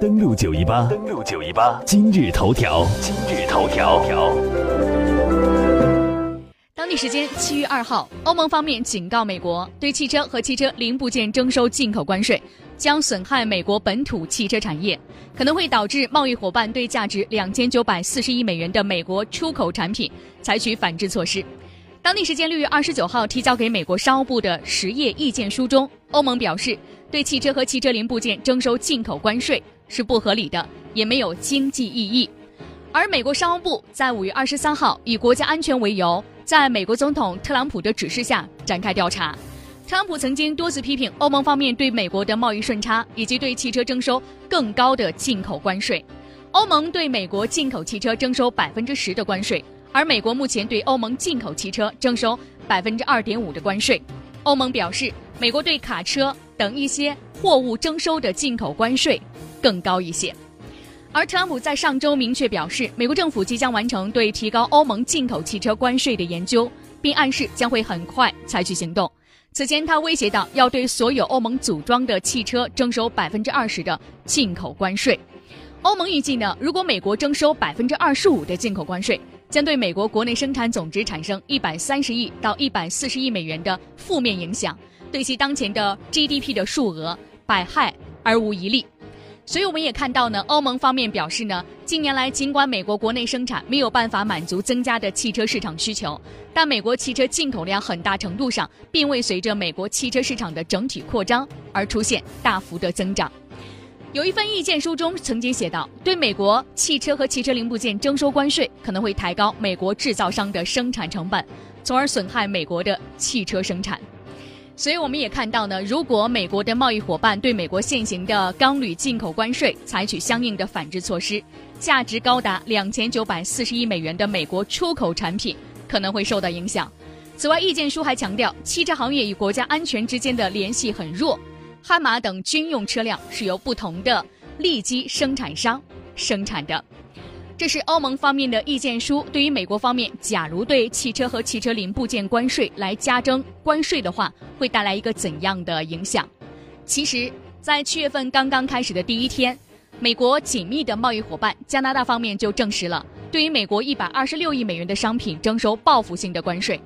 登录九一八，登录九一八，今日头条，今日头条。当地时间七月二号，欧盟方面警告美国，对汽车和汽车零部件征收进口关税，将损害美国本土汽车产业，可能会导致贸易伙伴对价值两千九百四十亿美元的美国出口产品采取反制措施。当地时间六月二十九号提交给美国商务部的十页意见书中，欧盟表示，对汽车和汽车零部件征收进口关税是不合理的，也没有经济意义。而美国商务部在五月二十三号以国家安全为由，在美国总统特朗普的指示下展开调查。特朗普曾经多次批评欧盟方面对美国的贸易顺差，以及对汽车征收更高的进口关税。欧盟对美国进口汽车征收百分之十的关税。而美国目前对欧盟进口汽车征收百分之二点五的关税，欧盟表示，美国对卡车等一些货物征收的进口关税更高一些。而特朗普在上周明确表示，美国政府即将完成对提高欧盟进口汽车关税的研究，并暗示将会很快采取行动。此前，他威胁到要对所有欧盟组装的汽车征收百分之二十的进口关税。欧盟预计呢，如果美国征收百分之二十五的进口关税。将对美国国内生产总值产生一百三十亿到一百四十亿美元的负面影响，对其当前的 GDP 的数额百害而无一利。所以我们也看到呢，欧盟方面表示呢，近年来尽管美国国内生产没有办法满足增加的汽车市场需求，但美国汽车进口量很大程度上并未随着美国汽车市场的整体扩张而出现大幅的增长。有一份意见书中曾经写道，对美国汽车和汽车零部件征收关税，可能会抬高美国制造商的生产成本，从而损害美国的汽车生产。所以我们也看到呢，如果美国的贸易伙伴对美国现行的钢铝进口关税采取相应的反制措施，价值高达两千九百四十亿美元的美国出口产品可能会受到影响。此外，意见书还强调，汽车行业与国家安全之间的联系很弱。悍马等军用车辆是由不同的利基生产商生产的，这是欧盟方面的意见书。对于美国方面，假如对汽车和汽车零部件关税来加征关税的话，会带来一个怎样的影响？其实，在七月份刚刚开始的第一天，美国紧密的贸易伙伴加拿大方面就证实了，对于美国一百二十六亿美元的商品征收报复性的关税，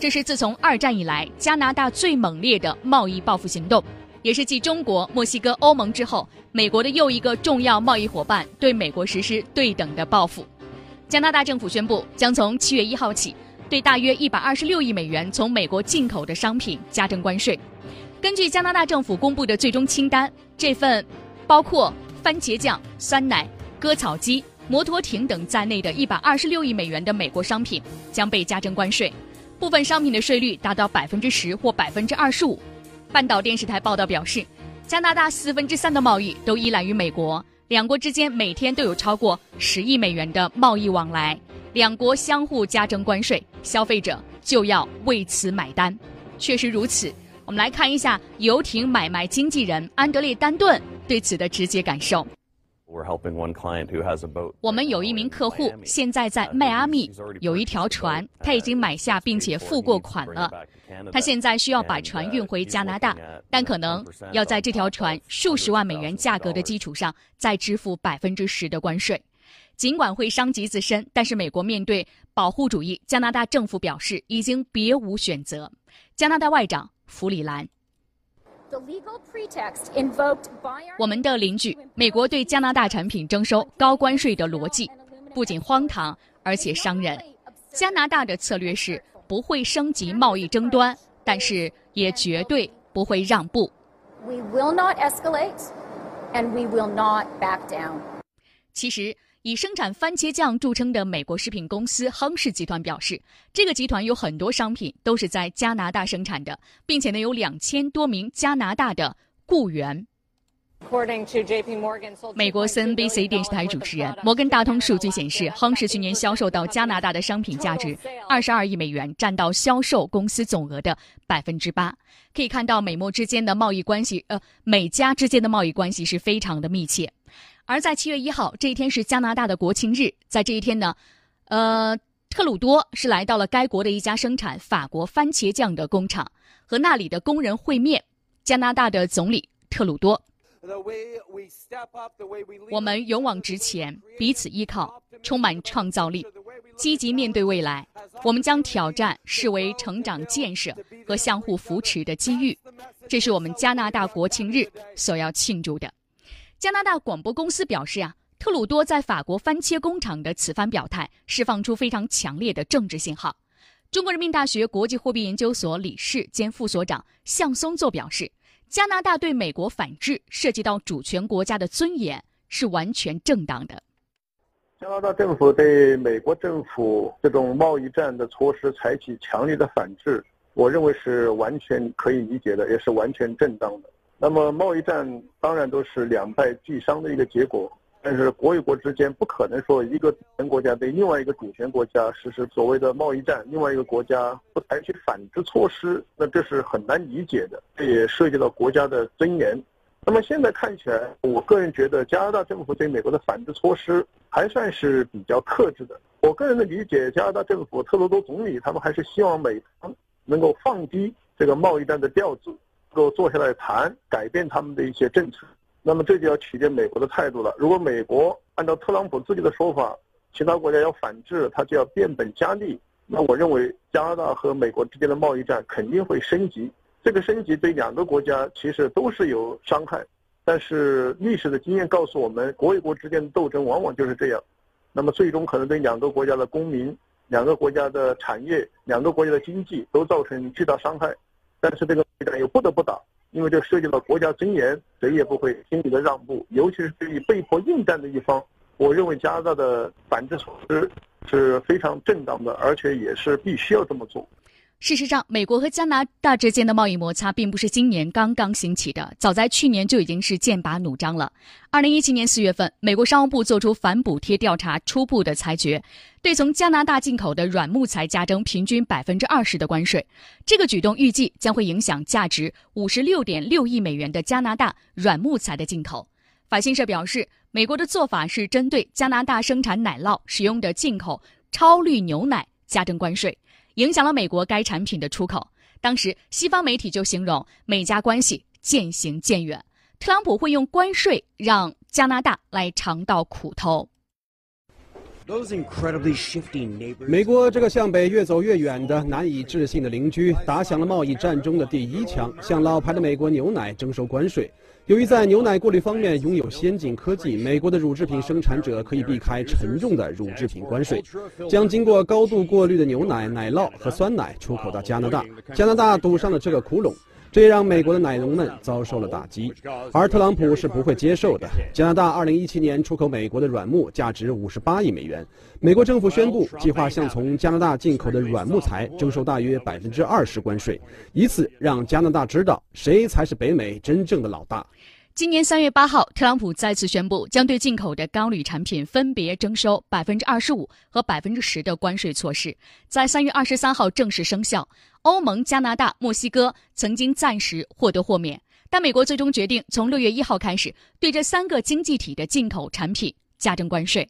这是自从二战以来加拿大最猛烈的贸易报复行动。也是继中国、墨西哥、欧盟之后，美国的又一个重要贸易伙伴对美国实施对等的报复。加拿大政府宣布，将从七月一号起，对大约一百二十六亿美元从美国进口的商品加征关税。根据加拿大政府公布的最终清单，这份包括番茄酱、酸奶、割草机、摩托艇等在内的一百二十六亿美元的美国商品将被加征关税，部分商品的税率达到百分之十或百分之二十五。半岛电视台报道表示，加拿大四分之三的贸易都依赖于美国，两国之间每天都有超过十亿美元的贸易往来，两国相互加征关税，消费者就要为此买单。确实如此，我们来看一下游艇买卖经纪人安德烈·丹顿对此的直接感受。我们有一名客户，现在在迈阿密有一条船，他已经买下并且付过款了。他现在需要把船运回加拿大，但可能要在这条船数十万美元价格的基础上再支付百分之十的关税。尽管会伤及自身，但是美国面对保护主义，加拿大政府表示已经别无选择。加拿大外长弗里兰。我们的邻居美国对加拿大产品征收高关税的逻辑不仅荒唐，而且伤人。加拿大的策略是不会升级贸易争端，但是也绝对不会让步。其实。以生产番茄酱著称的美国食品公司亨氏集团表示，这个集团有很多商品都是在加拿大生产的，并且呢有两千多名加拿大的雇员。美国 CNBC 电视台主持人摩根大通数据显示，亨氏去年销售到加拿大的商品价值二十二亿美元，占到销售公司总额的百分之八。可以看到，美墨之间的贸易关系，呃，美加之间的贸易关系是非常的密切。而在七月一号这一天是加拿大的国庆日，在这一天呢，呃，特鲁多是来到了该国的一家生产法国番茄酱的工厂，和那里的工人会面。加拿大的总理特鲁多我们勇往直前，彼此依靠，充满创造力，积极面对未来。我们将挑战视为成长、建设和相互扶持的机遇。这是我们加拿大国庆日所要庆祝的。加拿大广播公司表示啊，特鲁多在法国番茄工厂的此番表态，释放出非常强烈的政治信号。中国人民大学国际货币研究所理事兼副所长向松作表示。加拿大对美国反制涉及到主权国家的尊严，是完全正当的。加拿大政府对美国政府这种贸易战的措施采取强烈的反制，我认为是完全可以理解的，也是完全正当的。那么贸易战当然都是两败俱伤的一个结果。但是国与国之间不可能说一个主权国家对另外一个主权国家实施所谓的贸易战，另外一个国家不采取反制措施，那这是很难理解的。这也涉及到国家的尊严。那么现在看起来，我个人觉得加拿大政府对美国的反制措施还算是比较克制的。我个人的理解，加拿大政府特鲁多总理他们还是希望美方能够放低这个贸易战的调子，能够坐下来谈，改变他们的一些政策。那么这就要取决美国的态度了。如果美国按照特朗普自己的说法，其他国家要反制，他就要变本加厉。那我认为加拿大和美国之间的贸易战肯定会升级。这个升级对两个国家其实都是有伤害。但是历史的经验告诉我们，国与国之间的斗争往往就是这样。那么最终可能对两个国家的公民、两个国家的产业、两个国家的经济都造成巨大伤害。但是这个战又不得不打。因为这涉及到国家尊严，谁也不会轻易的让步，尤其是对于被迫应战的一方，我认为加拿大的反制措施是非常正当的，而且也是必须要这么做。事实上，美国和加拿大之间的贸易摩擦并不是今年刚刚兴起的，早在去年就已经是剑拔弩张了。二零一七年四月份，美国商务部作出反补贴调查初步的裁决，对从加拿大进口的软木材加征平均百分之二十的关税。这个举动预计将会影响价值五十六点六亿美元的加拿大软木材的进口。法新社表示，美国的做法是针对加拿大生产奶酪使用的进口超滤牛奶加征关税。影响了美国该产品的出口。当时，西方媒体就形容美加关系渐行渐远，特朗普会用关税让加拿大来尝到苦头。美国这个向北越走越远的难以置信的邻居，打响了贸易战中的第一枪，向老牌的美国牛奶征收关税。由于在牛奶过滤方面拥有先进科技，美国的乳制品生产者可以避开沉重的乳制品关税，将经过高度过滤的牛奶、奶酪和酸奶出口到加拿大。加拿大堵上了这个窟窿。这也让美国的奶农们遭受了打击，而特朗普是不会接受的。加拿大2017年出口美国的软木价值58亿美元，美国政府宣布计划向从加拿大进口的软木材征收大约百分之二十关税，以此让加拿大知道谁才是北美真正的老大。今年三月八号，特朗普再次宣布将对进口的钢铝产品分别征收百分之二十五和百分之十的关税措施，在三月二十三号正式生效。欧盟、加拿大、墨西哥曾经暂时获得豁免，但美国最终决定从六月一号开始对这三个经济体的进口产品加征关税。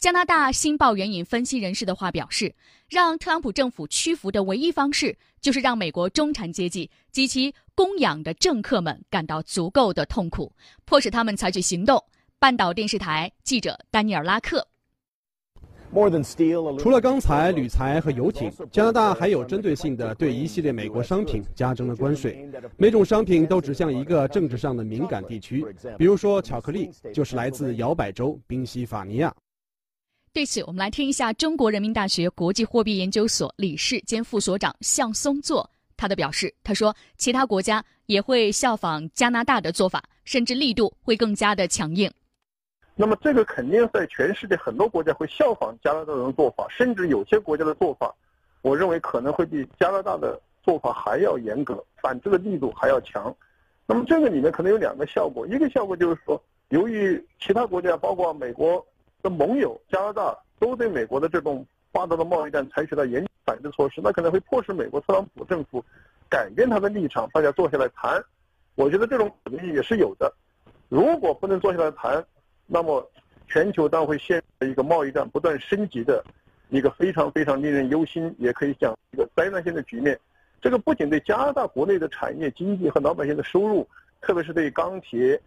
加拿大《新报》援引分析人士的话表示，让特朗普政府屈服的唯一方式，就是让美国中产阶级及其供养的政客们感到足够的痛苦，迫使他们采取行动。半岛电视台记者丹尼尔·拉克。除了钢材、铝材和游艇，加拿大还有针对性的对一系列美国商品加征了关税。每种商品都指向一个政治上的敏感地区，比如说巧克力就是来自摇摆州宾夕法尼亚。对此，我们来听一下中国人民大学国际货币研究所理事兼副所长向松作他的表示。他说，其他国家也会效仿加拿大的做法，甚至力度会更加的强硬。那么，这个肯定在全世界很多国家会效仿加拿大的做法，甚至有些国家的做法，我认为可能会比加拿大的做法还要严格，反制的力度还要强。那么，这个里面可能有两个效果，一个效果就是说，由于其他国家，包括美国。的盟友加拿大都对美国的这种发达的贸易战采取了严反制措施，那可能会迫使美国特朗普政府改变他的立场，大家坐下来谈。我觉得这种可能性也是有的。如果不能坐下来谈，那么全球将会陷入一个贸易战不断升级的一个非常非常令人忧心，也可以讲一个灾难性的局面。这个不仅对加拿大国内的产业经济和老百姓的收入，特别是对钢铁。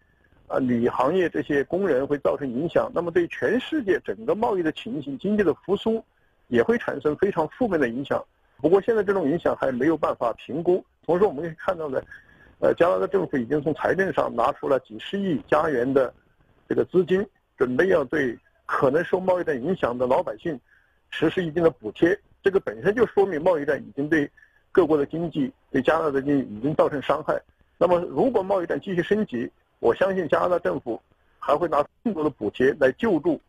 啊铝行业这些工人会造成影响，那么对全世界整个贸易的情形、经济的复苏也会产生非常负面的影响。不过现在这种影响还没有办法评估。同时我们可以看到呢，呃，加拿大政府已经从财政上拿出了几十亿加元的这个资金，准备要对可能受贸易战影响的老百姓实施一定的补贴。这个本身就说明贸易战已经对各国的经济、对加拿大的经济已经造成伤害。那么如果贸易战继续升级，我相信加拿大政府还会拿更多的补贴来救助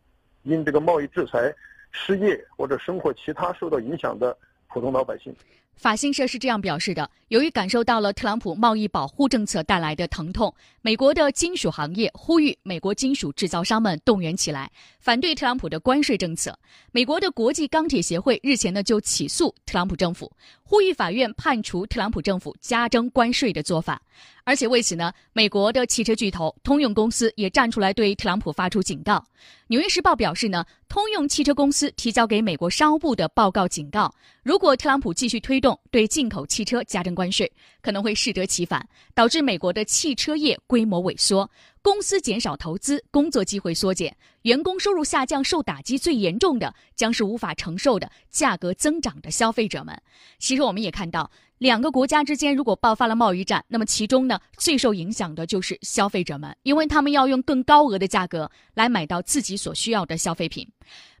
因这个贸易制裁失业或者生活其他受到影响的普通老百姓。法新社是这样表示的：由于感受到了特朗普贸易保护政策带来的疼痛，美国的金属行业呼吁美国金属制造商们动员起来，反对特朗普的关税政策。美国的国际钢铁协会日前呢就起诉特朗普政府，呼吁法院判处特朗普政府加征关税的做法。而且为此呢，美国的汽车巨头通用公司也站出来对特朗普发出警告。《纽约时报》表示呢，通用汽车公司提交给美国商务部的报告警告，如果特朗普继续推动对进口汽车加征关税，可能会适得其反，导致美国的汽车业规模萎缩，公司减少投资，工作机会缩减，员工收入下降。受打击最严重的将是无法承受的价格增长的消费者们。其实我们也看到。两个国家之间如果爆发了贸易战，那么其中呢最受影响的就是消费者们，因为他们要用更高额的价格来买到自己所需要的消费品。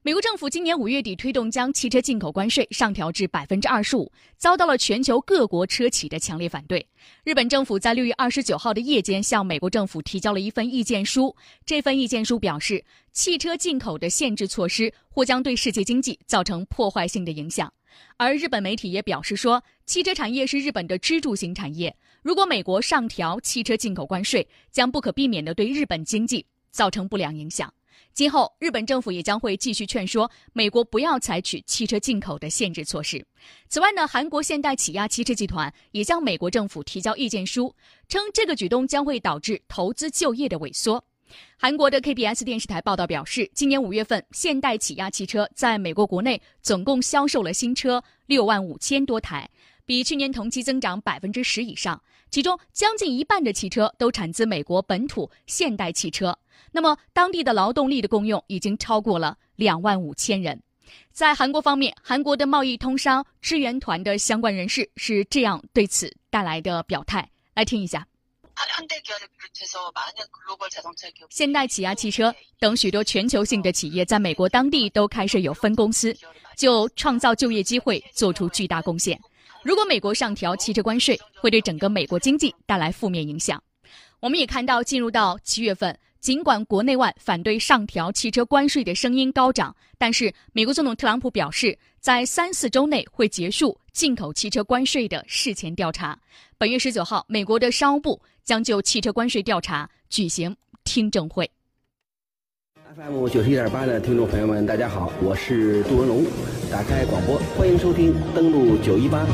美国政府今年五月底推动将汽车进口关税上调至百分之二十五，遭到了全球各国车企的强烈反对。日本政府在六月二十九号的夜间向美国政府提交了一份意见书，这份意见书表示，汽车进口的限制措施或将对世界经济造成破坏性的影响。而日本媒体也表示说，汽车产业是日本的支柱型产业。如果美国上调汽车进口关税，将不可避免地对日本经济造成不良影响。今后，日本政府也将会继续劝说美国不要采取汽车进口的限制措施。此外呢，韩国现代起亚汽车集团也向美国政府提交意见书，称这个举动将会导致投资就业的萎缩。韩国的 KBS 电视台报道表示，今年五月份，现代起亚汽车在美国国内总共销售了新车六万五千多台，比去年同期增长百分之十以上。其中将近一半的汽车都产自美国本土现代汽车。那么，当地的劳动力的共用已经超过了两万五千人。在韩国方面，韩国的贸易通商支援团的相关人士是这样对此带来的表态，来听一下。现代起亚汽车等许多全球性的企业在美国当地都开设有分公司，就创造就业机会做出巨大贡献。如果美国上调汽车关税，会对整个美国经济带来负面影响。我们也看到，进入到七月份，尽管国内外反对上调汽车关税的声音高涨，但是美国总统特朗普表示，在三四周内会结束进口汽车关税的事前调查。本月十九号，美国的商务部。将就汽车关税调查举行听证会。FM 九十一点八的听众朋友们，大家好，我是杜文龙。打开广播，欢迎收听，登录九一八。